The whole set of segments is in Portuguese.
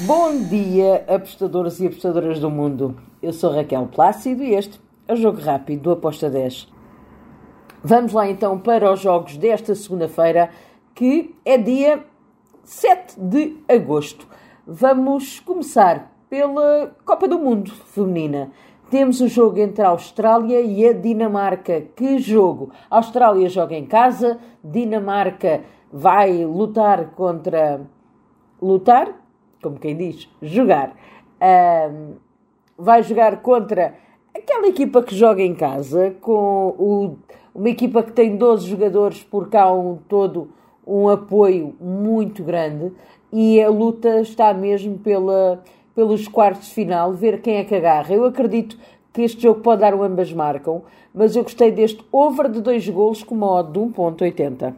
Bom dia, apostadores e apostadoras do mundo. Eu sou Raquel Plácido e este é o Jogo Rápido do Aposta 10. Vamos lá então para os jogos desta segunda-feira, que é dia 7 de agosto. Vamos começar pela Copa do Mundo Feminina. Temos o jogo entre a Austrália e a Dinamarca. Que jogo! A Austrália joga em casa, Dinamarca vai lutar contra. lutar? Como quem diz, jogar. Vai jogar contra aquela equipa que joga em casa, com o, uma equipa que tem 12 jogadores por cá um todo um apoio muito grande e a luta está mesmo pela, pelos quartos de final, ver quem é que agarra. Eu acredito que este jogo pode dar um ambas marcam, mas eu gostei deste over de dois golos com uma odd de 1.80.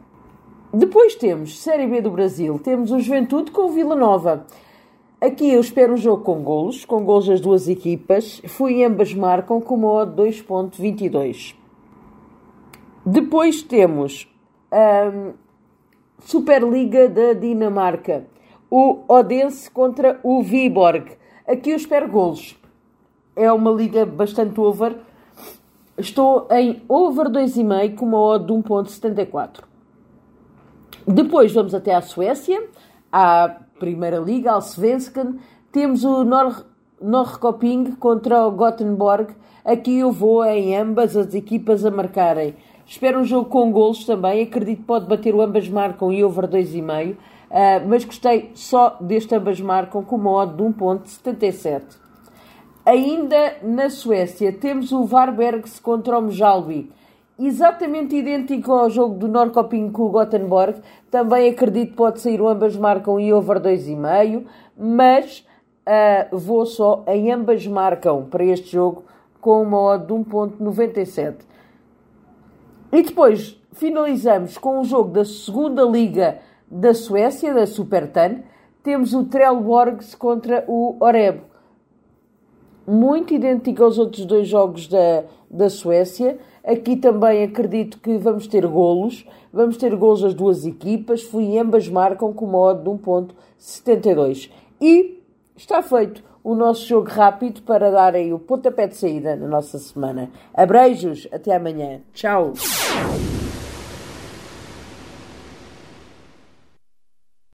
Depois temos Série B do Brasil, temos o Juventude com o Vila Nova. Aqui eu espero um jogo com golos, com golos das duas equipas. Fui ambas marcam com uma odd 2.22. Depois temos um, Superliga da Dinamarca. O Odense contra o Viborg. Aqui eu espero golos. É uma liga bastante over. Estou em over 2,5 com uma odd de 1.74. Depois vamos até à Suécia, à Primeira Liga, ao Svensken. Temos o Nor Norrköping contra o Gothenburg. Aqui eu vou em ambas as equipas a marcarem. Espero um jogo com golos também. Acredito que pode bater o ambas marcam e over 2,5. Uh, mas gostei só deste ambas marcam com uma odd de 1.77. Ainda na Suécia temos o Varbergs contra o Mjalby. Exatamente idêntico ao jogo do Norrköping com o Gothenburg. Também acredito que pode sair ambas marcam e over 2,5. Mas uh, vou só em ambas marcam para este jogo com uma odd de 1.97. E depois finalizamos com o jogo da segunda liga da Suécia, da Supertan. Temos o Trelleborgs contra o Oreb. Muito idêntico aos outros dois jogos da, da Suécia. Aqui também acredito que vamos ter golos. Vamos ter golos das duas equipas. Fui ambas marcam com uma odd de 1.72. E está feito o nosso jogo rápido para dar aí o pontapé de saída na nossa semana. Abreijos, até amanhã. Tchau!